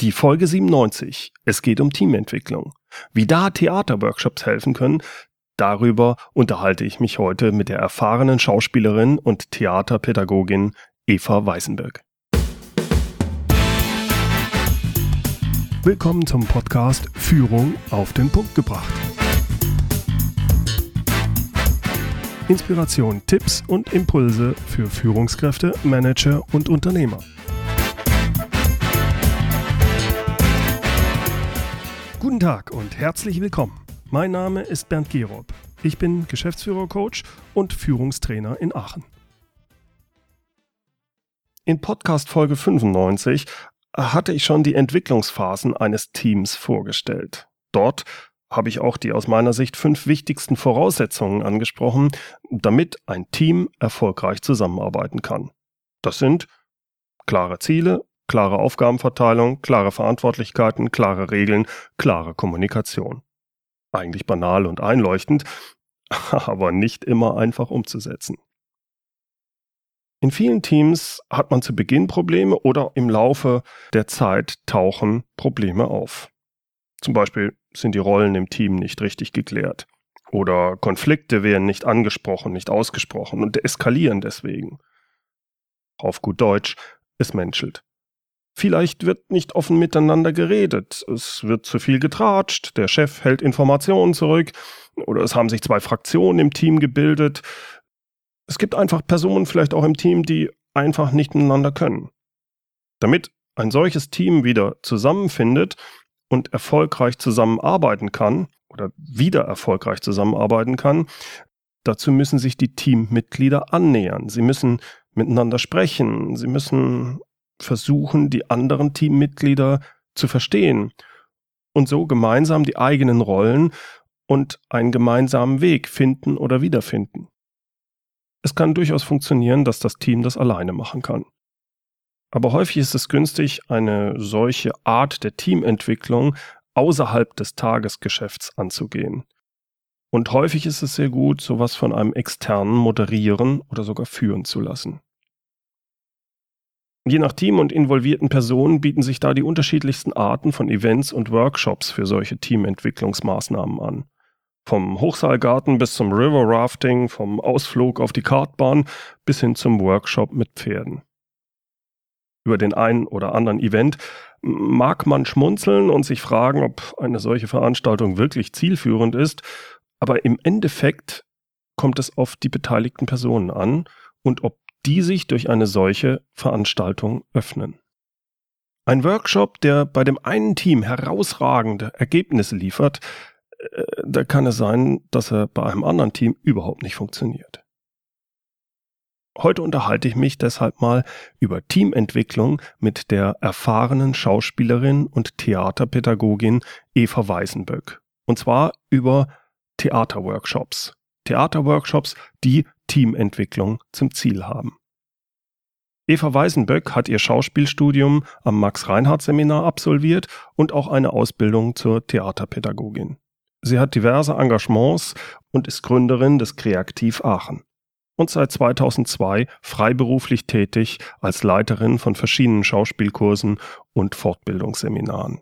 Die Folge 97. Es geht um Teamentwicklung. Wie da Theaterworkshops helfen können, darüber unterhalte ich mich heute mit der erfahrenen Schauspielerin und Theaterpädagogin Eva Weißenberg. Willkommen zum Podcast Führung auf den Punkt gebracht. Inspiration, Tipps und Impulse für Führungskräfte, Manager und Unternehmer. Guten Tag und herzlich willkommen. Mein Name ist Bernd Gerob. Ich bin Geschäftsführer-Coach und Führungstrainer in Aachen. In Podcast Folge 95 hatte ich schon die Entwicklungsphasen eines Teams vorgestellt. Dort habe ich auch die aus meiner Sicht fünf wichtigsten Voraussetzungen angesprochen, damit ein Team erfolgreich zusammenarbeiten kann. Das sind klare Ziele, klare Aufgabenverteilung, klare Verantwortlichkeiten, klare Regeln, klare Kommunikation. Eigentlich banal und einleuchtend, aber nicht immer einfach umzusetzen. In vielen Teams hat man zu Beginn Probleme oder im Laufe der Zeit tauchen Probleme auf. Zum Beispiel sind die Rollen im Team nicht richtig geklärt. Oder Konflikte werden nicht angesprochen, nicht ausgesprochen und eskalieren deswegen. Auf gut Deutsch, es menschelt. Vielleicht wird nicht offen miteinander geredet, es wird zu viel getratscht, der Chef hält Informationen zurück oder es haben sich zwei Fraktionen im Team gebildet. Es gibt einfach Personen vielleicht auch im Team, die einfach nicht miteinander können. Damit ein solches Team wieder zusammenfindet, und erfolgreich zusammenarbeiten kann oder wieder erfolgreich zusammenarbeiten kann, dazu müssen sich die Teammitglieder annähern. Sie müssen miteinander sprechen. Sie müssen versuchen, die anderen Teammitglieder zu verstehen und so gemeinsam die eigenen Rollen und einen gemeinsamen Weg finden oder wiederfinden. Es kann durchaus funktionieren, dass das Team das alleine machen kann. Aber häufig ist es günstig, eine solche Art der Teamentwicklung außerhalb des Tagesgeschäfts anzugehen. Und häufig ist es sehr gut, sowas von einem externen moderieren oder sogar führen zu lassen. Je nach Team und involvierten Personen bieten sich da die unterschiedlichsten Arten von Events und Workshops für solche Teamentwicklungsmaßnahmen an. Vom Hochseilgarten bis zum River Rafting, vom Ausflug auf die Kartbahn bis hin zum Workshop mit Pferden über den einen oder anderen Event, mag man schmunzeln und sich fragen, ob eine solche Veranstaltung wirklich zielführend ist, aber im Endeffekt kommt es auf die beteiligten Personen an und ob die sich durch eine solche Veranstaltung öffnen. Ein Workshop, der bei dem einen Team herausragende Ergebnisse liefert, äh, da kann es sein, dass er bei einem anderen Team überhaupt nicht funktioniert. Heute unterhalte ich mich deshalb mal über Teamentwicklung mit der erfahrenen Schauspielerin und Theaterpädagogin Eva Weisenböck. Und zwar über Theaterworkshops. Theaterworkshops, die Teamentwicklung zum Ziel haben. Eva Weisenböck hat ihr Schauspielstudium am Max-Reinhardt-Seminar absolviert und auch eine Ausbildung zur Theaterpädagogin. Sie hat diverse Engagements und ist Gründerin des Kreativ Aachen und seit 2002 freiberuflich tätig als Leiterin von verschiedenen Schauspielkursen und Fortbildungsseminaren.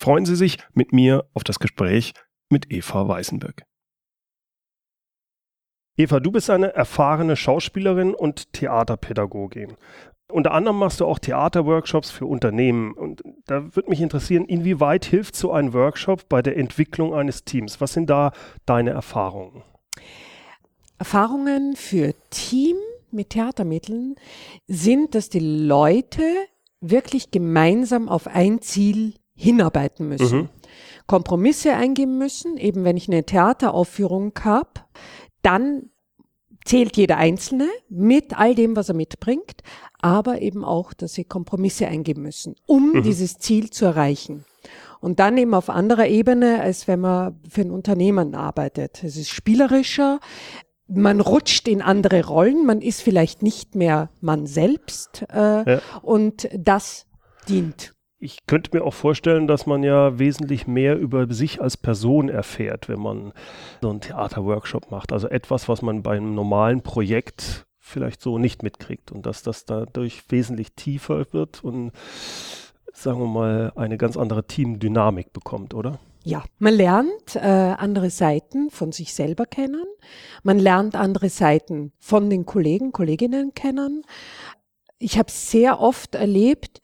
Freuen Sie sich mit mir auf das Gespräch mit Eva Weißenberg. Eva, du bist eine erfahrene Schauspielerin und Theaterpädagogin. Unter anderem machst du auch Theaterworkshops für Unternehmen. Und da würde mich interessieren, inwieweit hilft so ein Workshop bei der Entwicklung eines Teams? Was sind da deine Erfahrungen? Erfahrungen für Team mit Theatermitteln sind, dass die Leute wirklich gemeinsam auf ein Ziel hinarbeiten müssen. Mhm. Kompromisse eingehen müssen. Eben wenn ich eine Theateraufführung habe, dann zählt jeder Einzelne mit all dem, was er mitbringt, aber eben auch, dass sie Kompromisse eingehen müssen, um mhm. dieses Ziel zu erreichen. Und dann eben auf anderer Ebene, als wenn man für ein Unternehmen arbeitet. Es ist spielerischer, man rutscht in andere Rollen, man ist vielleicht nicht mehr man selbst äh, ja. und das dient. Ich könnte mir auch vorstellen, dass man ja wesentlich mehr über sich als Person erfährt, wenn man so einen Theaterworkshop macht. Also etwas, was man bei einem normalen Projekt vielleicht so nicht mitkriegt und dass das dadurch wesentlich tiefer wird und sagen wir mal, eine ganz andere Teamdynamik bekommt, oder? Ja, man lernt äh, andere Seiten von sich selber kennen. Man lernt andere Seiten von den Kollegen, Kolleginnen kennen. Ich habe sehr oft erlebt,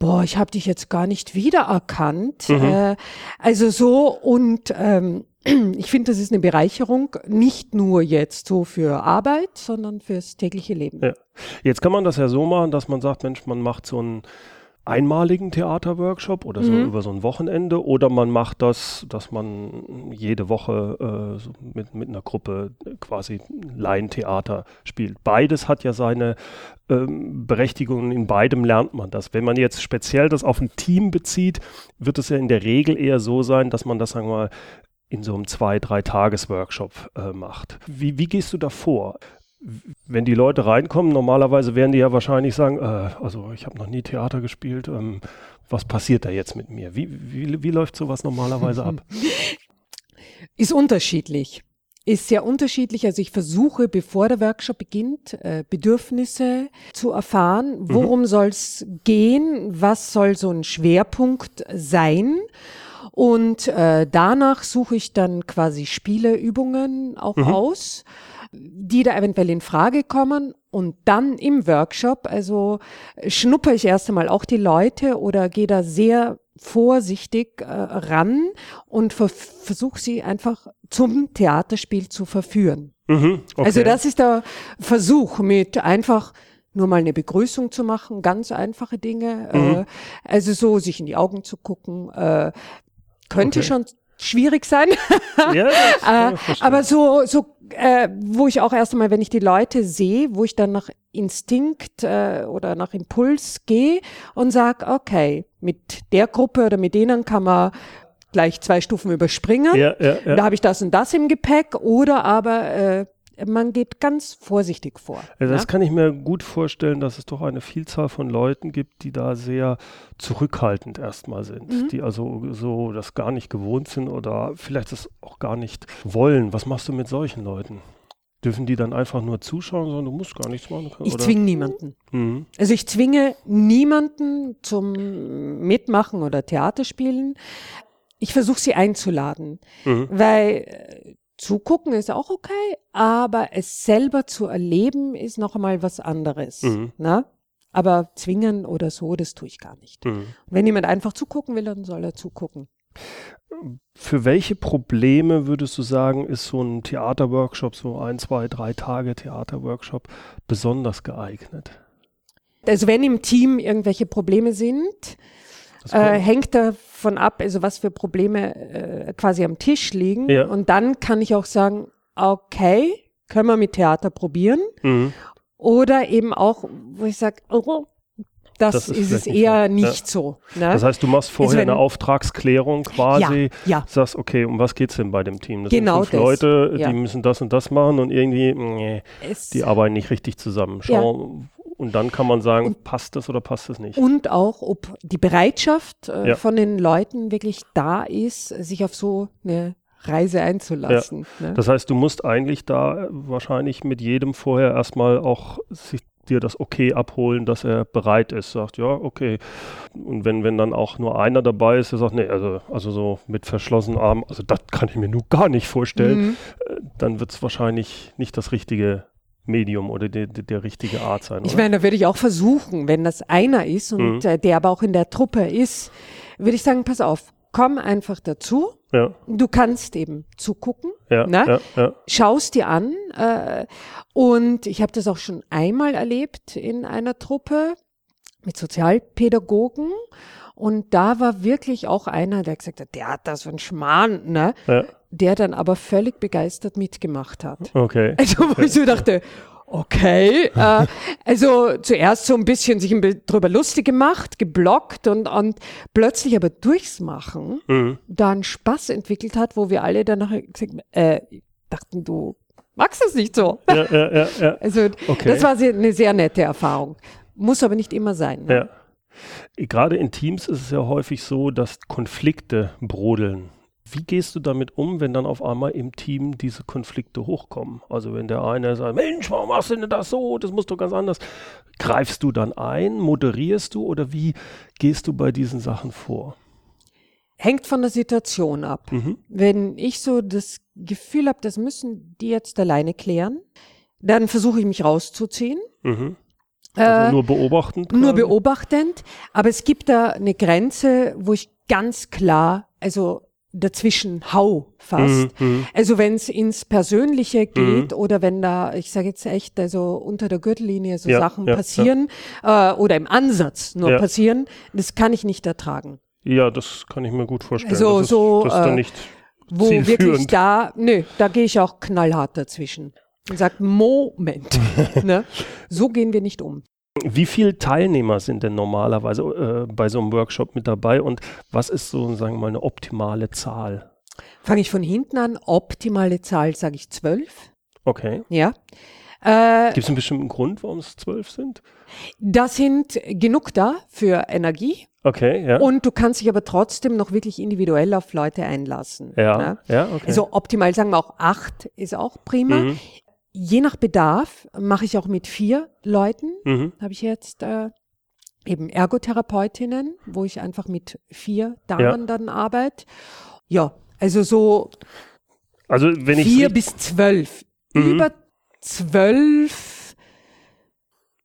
boah, ich habe dich jetzt gar nicht wiedererkannt. Mhm. Äh, also so und ähm, ich finde, das ist eine Bereicherung, nicht nur jetzt so für Arbeit, sondern fürs tägliche Leben. Ja. Jetzt kann man das ja so machen, dass man sagt, Mensch, man macht so ein einmaligen Theaterworkshop oder so mhm. über so ein Wochenende oder man macht das, dass man jede Woche äh, so mit, mit einer Gruppe quasi Laientheater spielt. Beides hat ja seine ähm, Berechtigung, in beidem lernt man das. Wenn man jetzt speziell das auf ein Team bezieht, wird es ja in der Regel eher so sein, dass man das, sagen wir mal, in so einem zwei, drei Tages-Workshop äh, macht. Wie, wie gehst du da vor? Wenn die Leute reinkommen, normalerweise werden die ja wahrscheinlich sagen, äh, also ich habe noch nie Theater gespielt, ähm, was passiert da jetzt mit mir? Wie, wie, wie läuft sowas normalerweise ab? Ist unterschiedlich. Ist sehr unterschiedlich. Also ich versuche, bevor der Workshop beginnt, äh, Bedürfnisse zu erfahren. Mhm. Worum mhm. soll es gehen? Was soll so ein Schwerpunkt sein? Und äh, danach suche ich dann quasi Spieleübungen auch mhm. aus die da eventuell in Frage kommen. Und dann im Workshop, also schnupper ich erst einmal auch die Leute oder gehe da sehr vorsichtig äh, ran und ver versuche sie einfach zum Theaterspiel zu verführen. Mhm, okay. Also das ist der Versuch mit einfach nur mal eine Begrüßung zu machen, ganz einfache Dinge. Mhm. Äh, also so sich in die Augen zu gucken, äh, könnte okay. schon schwierig sein. ja, äh, aber so, so äh, wo ich auch erst einmal, wenn ich die Leute sehe, wo ich dann nach Instinkt äh, oder nach Impuls gehe und sag, okay, mit der Gruppe oder mit denen kann man gleich zwei Stufen überspringen. Ja, ja, ja. Da habe ich das und das im Gepäck. Oder aber äh, man geht ganz vorsichtig vor. Ja, das ne? kann ich mir gut vorstellen, dass es doch eine Vielzahl von Leuten gibt, die da sehr zurückhaltend erstmal sind, mhm. die also so das gar nicht gewohnt sind oder vielleicht das auch gar nicht wollen. Was machst du mit solchen Leuten? Dürfen die dann einfach nur zuschauen, sondern du musst gar nichts machen? Ich zwinge niemanden. Mhm. Also ich zwinge niemanden zum Mitmachen oder Theaterspielen. Ich versuche sie einzuladen, mhm. weil äh, Zugucken ist auch okay, aber es selber zu erleben ist noch einmal was anderes. Mhm. Ne? Aber zwingen oder so, das tue ich gar nicht. Mhm. Wenn jemand einfach zugucken will, dann soll er zugucken. Für welche Probleme würdest du sagen, ist so ein Theaterworkshop, so ein, zwei, drei Tage Theaterworkshop besonders geeignet? Also wenn im Team irgendwelche Probleme sind, äh, hängt davon ab, also was für Probleme äh, quasi am Tisch liegen. Ja. Und dann kann ich auch sagen, okay, können wir mit Theater probieren. Mhm. Oder eben auch, wo ich sage, oh, das, das, ist, es eher nicht, nicht ja. so. Ne? Das heißt, du machst vorher also eine Auftragsklärung quasi, ja, ja. sagst, okay, um was geht's denn bei dem Team? Das genau sind fünf das. Leute, die müssen das und das machen und irgendwie, nee, die arbeiten nicht richtig zusammen. Schau, und dann kann man sagen, und, passt das oder passt das nicht? Und auch, ob die Bereitschaft äh, ja. von den Leuten wirklich da ist, sich auf so eine Reise einzulassen. Ja. Ne? Das heißt, du musst eigentlich da wahrscheinlich mit jedem vorher erstmal auch sich dir das okay abholen, dass er bereit ist, sagt, ja, okay. Und wenn, wenn dann auch nur einer dabei ist, der sagt, nee, also, also so mit verschlossenen Armen, also das kann ich mir nur gar nicht vorstellen, mhm. Äh, dann wird es wahrscheinlich nicht das richtige Medium oder die, die, der richtige Art sein. Ich meine, da würde ich auch versuchen, wenn das einer ist und mhm. der aber auch in der Truppe ist, würde ich sagen, pass auf, komm einfach dazu. Ja. Du kannst eben zugucken, ja, ne? ja, ja. schaust dir an. Äh, und ich habe das auch schon einmal erlebt in einer Truppe mit Sozialpädagogen. Und da war wirklich auch einer, der gesagt hat, der hat das für ein Schmarrn, ne? Der dann aber völlig begeistert mitgemacht hat. Okay. Also, wo ich so dachte, okay. äh, also zuerst so ein bisschen sich drüber lustig gemacht, geblockt und, und plötzlich aber durchs Machen mhm. da einen Spaß entwickelt hat, wo wir alle danach gesagt äh, dachten, du magst das nicht so. Ja, ja, ja, ja. Also okay. das war eine sehr nette Erfahrung. Muss aber nicht immer sein. Ne? Ja. Gerade in Teams ist es ja häufig so, dass Konflikte brodeln. Wie gehst du damit um, wenn dann auf einmal im Team diese Konflikte hochkommen? Also wenn der eine sagt, Mensch, warum machst du denn das so? Das muss doch ganz anders. Greifst du dann ein, moderierst du oder wie gehst du bei diesen Sachen vor? Hängt von der Situation ab. Mhm. Wenn ich so das Gefühl habe, das müssen die jetzt alleine klären, dann versuche ich mich rauszuziehen. Mhm. Also äh, nur beobachtend? Nur beobachtend. Aber es gibt da eine Grenze, wo ich ganz klar, also dazwischen hau fast. Mhm, mhm. also wenn es ins Persönliche geht mhm. oder wenn da, ich sage jetzt echt, also unter der Gürtellinie so ja, Sachen ja, passieren ja. Äh, oder im Ansatz nur passieren, das kann ich nicht ertragen. Ja, das kann ich mir gut vorstellen. Also das ist, so, das ist äh, nicht wo wirklich da, nö, da gehe ich auch knallhart dazwischen und sage, Moment, ne? so gehen wir nicht um. Wie viele Teilnehmer sind denn normalerweise äh, bei so einem Workshop mit dabei und was ist so, sagen wir mal, eine optimale Zahl? Fange ich von hinten an. Optimale Zahl sage ich zwölf. Okay. Ja. Äh, Gibt es einen bestimmten Grund, warum es zwölf sind? Da sind genug da für Energie. Okay, ja. Und du kannst dich aber trotzdem noch wirklich individuell auf Leute einlassen. Ja, ne? ja, okay. Also optimal sagen wir auch acht ist auch prima. Mhm je nach Bedarf mache ich auch mit vier Leuten. Mhm. Habe ich jetzt äh, eben Ergotherapeutinnen, wo ich einfach mit vier Damen ja. dann arbeite. Ja, also so also wenn ich vier bis zwölf. Mhm. Über zwölf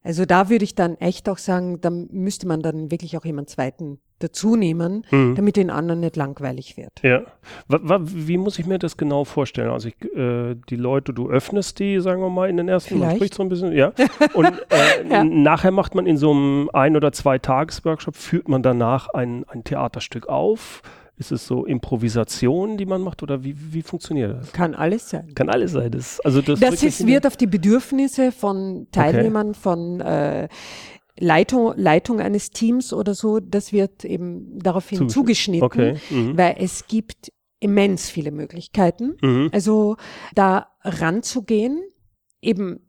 also da würde ich dann echt auch sagen, da müsste man dann wirklich auch jemand zweiten dazu nehmen, mhm. damit den anderen nicht langweilig wird. Ja. Wie muss ich mir das genau vorstellen? Also ich, äh, die Leute, du öffnest die, sagen wir mal, in den ersten, Vielleicht. man spricht so ein bisschen, ja. Und äh, ja. nachher macht man in so einem ein- oder zwei Tages-Workshop, führt man danach ein, ein Theaterstück auf ist es so Improvisation, die man macht oder wie, wie funktioniert das? Kann alles sein. Kann alles sein. Das, also das, das ist, wird auf die Bedürfnisse von Teilnehmern, okay. von äh, Leitung, Leitung eines Teams oder so, das wird eben daraufhin zugeschnitten, okay. mhm. weil es gibt immens viele Möglichkeiten. Mhm. Also da ranzugehen, eben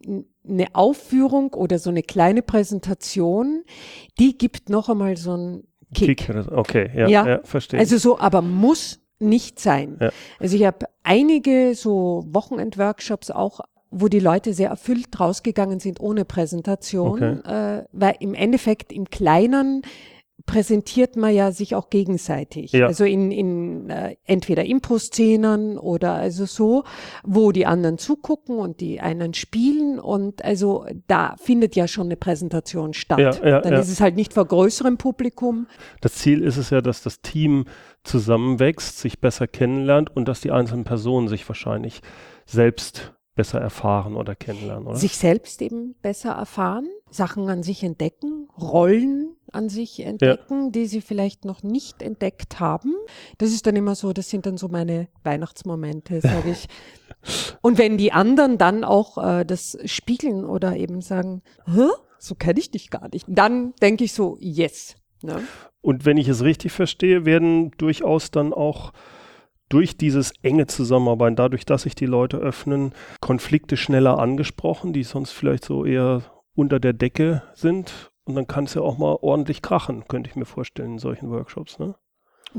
eine Aufführung oder so eine kleine Präsentation, die gibt noch einmal so ein Kick. Kick okay, ja, ja, ja, verstehe. Also so, aber muss nicht sein. Ja. Also ich habe einige so Wochenendworkshops auch wo die Leute sehr erfüllt rausgegangen sind ohne Präsentation, okay. äh, weil im Endeffekt im Kleinen präsentiert man ja sich auch gegenseitig. Ja. Also in, in äh, entweder Impro-Szenen oder also so, wo die anderen zugucken und die einen spielen und also da findet ja schon eine Präsentation statt. Ja, ja, Dann ist es halt nicht vor größerem Publikum. Das Ziel ist es ja, dass das Team zusammenwächst, sich besser kennenlernt und dass die einzelnen Personen sich wahrscheinlich selbst besser erfahren oder kennenlernen, oder? Sich selbst eben besser erfahren, Sachen an sich entdecken, Rollen an sich entdecken, ja. die sie vielleicht noch nicht entdeckt haben. Das ist dann immer so, das sind dann so meine Weihnachtsmomente, sage ich. Und wenn die anderen dann auch äh, das spiegeln oder eben sagen, Hä? so kenne ich dich gar nicht, dann denke ich so, yes. Ne? Und wenn ich es richtig verstehe, werden durchaus dann auch durch dieses enge Zusammenarbeiten, dadurch, dass sich die Leute öffnen, Konflikte schneller angesprochen, die sonst vielleicht so eher unter der Decke sind. Und dann kann es ja auch mal ordentlich krachen, könnte ich mir vorstellen, in solchen Workshops. Ne?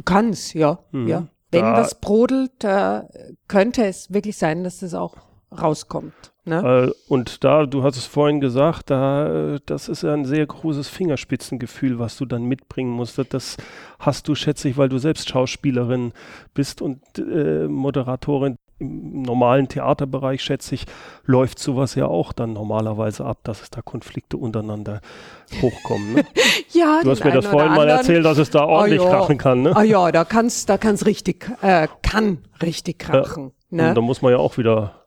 Kann es, ja. Mhm. ja. Wenn da, was brodelt, äh, könnte es wirklich sein, dass das auch rauskommt. Ne? Äh, und da, du hast es vorhin gesagt, da, das ist ja ein sehr großes Fingerspitzengefühl, was du dann mitbringen musst. Das hast du, schätze ich, weil du selbst Schauspielerin bist und äh, Moderatorin. Im normalen Theaterbereich, schätze ich, läuft sowas ja auch dann normalerweise ab, dass es da Konflikte untereinander hochkommen. Ne? ja, du hast mir das vorhin mal erzählt, dass es da ordentlich oh, krachen kann. Ne? Ah ja, da kann's, da kann's richtig, äh, kann richtig krachen. Ja. Ne? Und da muss man ja auch wieder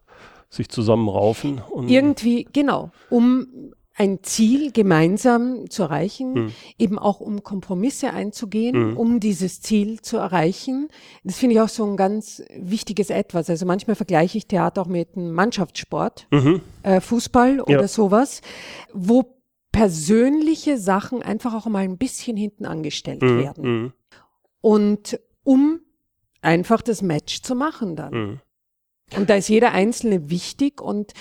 sich zusammenraufen. Und Irgendwie, genau, um ein Ziel gemeinsam zu erreichen, hm. eben auch um Kompromisse einzugehen, hm. um dieses Ziel zu erreichen. Das finde ich auch so ein ganz wichtiges Etwas. Also manchmal vergleiche ich Theater auch mit einem Mannschaftssport, mhm. äh, Fußball oder ja. sowas, wo persönliche Sachen einfach auch mal ein bisschen hinten angestellt mhm. werden. Mhm. Und um einfach das Match zu machen dann. Mhm. Und da ist jeder Einzelne wichtig und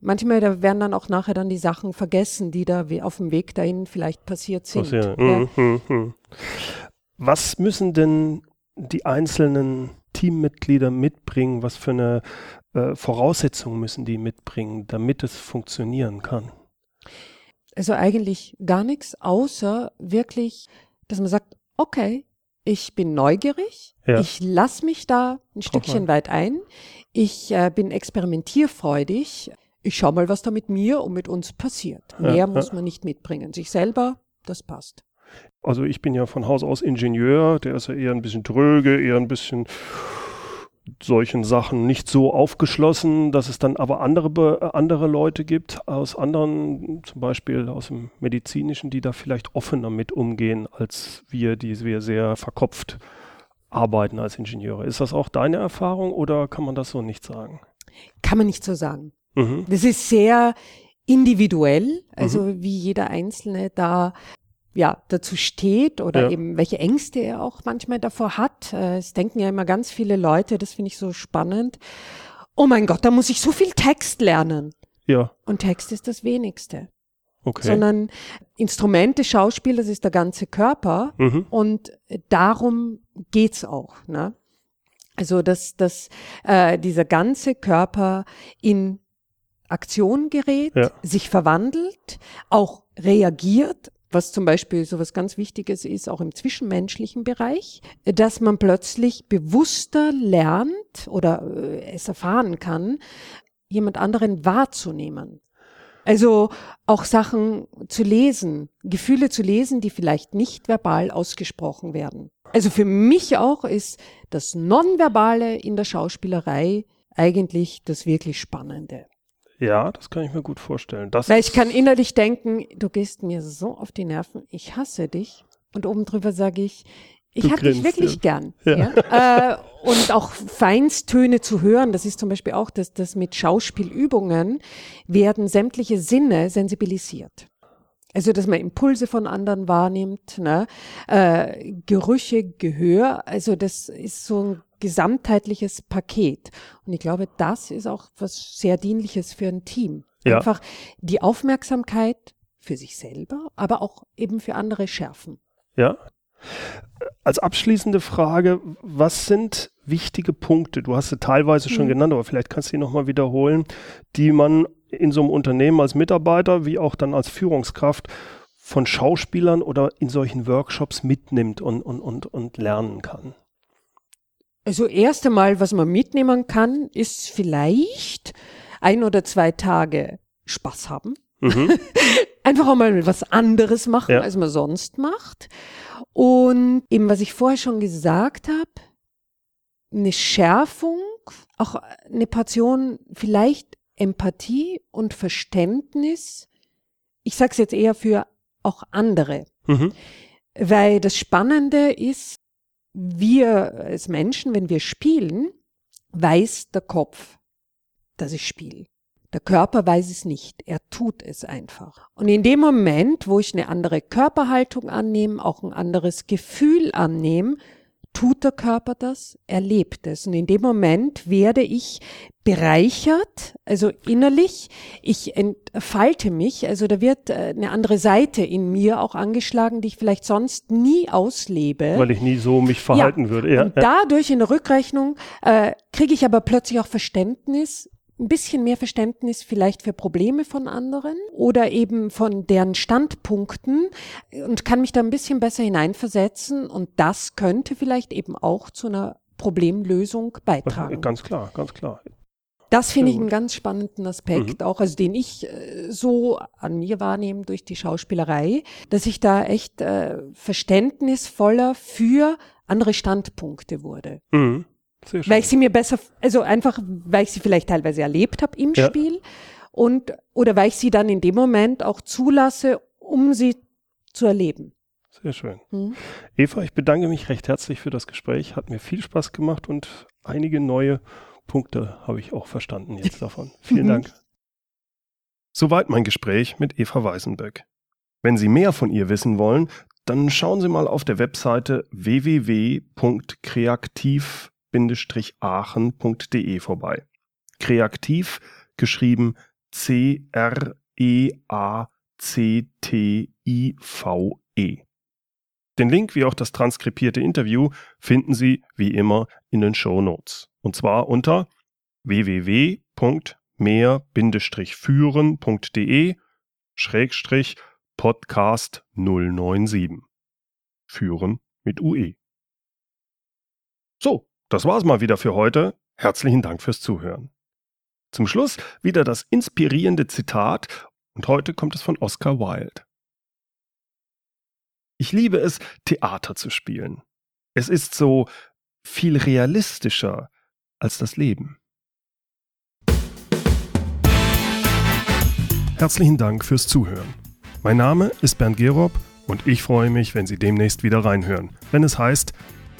manchmal da werden dann auch nachher dann die Sachen vergessen, die da auf dem Weg dahin vielleicht passiert sind. Ja. Mhm, mhm, mhm. Was müssen denn die einzelnen Teammitglieder mitbringen? Was für eine äh, Voraussetzung müssen die mitbringen, damit es funktionieren kann? Also eigentlich gar nichts, außer wirklich, dass man sagt, okay, ich bin neugierig, ja. ich lasse mich da ein Stückchen weit ein, ich äh, bin experimentierfreudig, ich schaue mal, was da mit mir und mit uns passiert. Mehr ja, muss man nicht mitbringen. Sich selber, das passt. Also ich bin ja von Haus aus Ingenieur, der ist ja eher ein bisschen dröge, eher ein bisschen solchen Sachen nicht so aufgeschlossen, dass es dann aber andere, andere Leute gibt aus anderen, zum Beispiel aus dem Medizinischen, die da vielleicht offener mit umgehen, als wir, die wir sehr verkopft arbeiten als Ingenieure. Ist das auch deine Erfahrung oder kann man das so nicht sagen? Kann man nicht so sagen. Mhm. Das ist sehr individuell, also mhm. wie jeder Einzelne da ja, dazu steht oder ja. eben welche Ängste er auch manchmal davor hat. Äh, es denken ja immer ganz viele Leute, das finde ich so spannend. Oh mein Gott, da muss ich so viel Text lernen. Ja. Und Text ist das wenigste. Okay. Sondern Instrumente, Schauspiel, das ist der ganze Körper. Mhm. Und darum geht's auch. Ne? Also, dass, dass äh, dieser ganze Körper in Aktion gerät, ja. sich verwandelt, auch reagiert was zum Beispiel so was ganz Wichtiges ist, auch im zwischenmenschlichen Bereich, dass man plötzlich bewusster lernt oder äh, es erfahren kann, jemand anderen wahrzunehmen. Also auch Sachen zu lesen, Gefühle zu lesen, die vielleicht nicht verbal ausgesprochen werden. Also für mich auch ist das Nonverbale in der Schauspielerei eigentlich das wirklich Spannende. Ja, das kann ich mir gut vorstellen. Das Weil ich kann innerlich denken, du gehst mir so auf die Nerven, ich hasse dich. Und oben drüber sage ich, ich habe dich wirklich ja. gern. Ja. ja? Äh, und auch Feinstöne zu hören, das ist zum Beispiel auch, dass das mit Schauspielübungen werden sämtliche Sinne sensibilisiert. Also, dass man Impulse von anderen wahrnimmt, ne? äh, Gerüche, Gehör, also das ist so ein gesamtheitliches Paket. Und ich glaube, das ist auch was sehr dienliches für ein Team. Ja. Einfach die Aufmerksamkeit für sich selber, aber auch eben für andere schärfen. Ja. Als abschließende Frage, was sind wichtige Punkte? Du hast sie teilweise schon mhm. genannt, aber vielleicht kannst du sie nochmal wiederholen, die man in so einem Unternehmen als Mitarbeiter wie auch dann als Führungskraft von Schauspielern oder in solchen Workshops mitnimmt und, und, und, und lernen kann? Also erst einmal, was man mitnehmen kann, ist vielleicht ein oder zwei Tage Spaß haben. Mhm. Einfach auch mal was anderes machen, ja. als man sonst macht. Und eben, was ich vorher schon gesagt habe, eine Schärfung, auch eine Portion vielleicht Empathie und Verständnis. Ich sage es jetzt eher für auch andere. Mhm. Weil das Spannende ist, wir als Menschen, wenn wir spielen, weiß der Kopf, dass ich spiele. Der Körper weiß es nicht, er tut es einfach. Und in dem Moment, wo ich eine andere Körperhaltung annehme, auch ein anderes Gefühl annehme, tut der Körper das, er lebt es. Und in dem Moment werde ich bereichert, also innerlich, ich entfalte mich, also da wird äh, eine andere Seite in mir auch angeschlagen, die ich vielleicht sonst nie auslebe. Weil ich nie so mich verhalten ja. würde. Ja. Und dadurch in der Rückrechnung äh, kriege ich aber plötzlich auch Verständnis ein bisschen mehr Verständnis vielleicht für Probleme von anderen oder eben von deren Standpunkten und kann mich da ein bisschen besser hineinversetzen und das könnte vielleicht eben auch zu einer Problemlösung beitragen. Ganz klar, ganz klar. Das finde ich einen ganz spannenden Aspekt, mhm. auch also den ich äh, so an mir wahrnehme durch die Schauspielerei, dass ich da echt äh, verständnisvoller für andere Standpunkte wurde. Mhm. Weil ich sie mir besser, also einfach, weil ich sie vielleicht teilweise erlebt habe im ja. Spiel und oder weil ich sie dann in dem Moment auch zulasse, um sie zu erleben. Sehr schön. Mhm. Eva, ich bedanke mich recht herzlich für das Gespräch. Hat mir viel Spaß gemacht und einige neue Punkte habe ich auch verstanden jetzt davon. Vielen mhm. Dank. Soweit mein Gespräch mit Eva Weißenböck. Wenn Sie mehr von ihr wissen wollen, dann schauen Sie mal auf der Webseite www.kreativ.de aachen.de vorbei. Kreativ geschrieben C-R-E-A-C-T-I-V-E. Den Link wie auch das transkribierte Interview finden Sie wie immer in den Show Notes. Und zwar unter www.mehr-führen.de Schrägstrich Podcast 097. Führen mit UE. So, das war's mal wieder für heute. Herzlichen Dank fürs Zuhören. Zum Schluss wieder das inspirierende Zitat und heute kommt es von Oscar Wilde. Ich liebe es, Theater zu spielen. Es ist so viel realistischer als das Leben. Herzlichen Dank fürs Zuhören. Mein Name ist Bernd Gerob und ich freue mich, wenn Sie demnächst wieder reinhören, wenn es heißt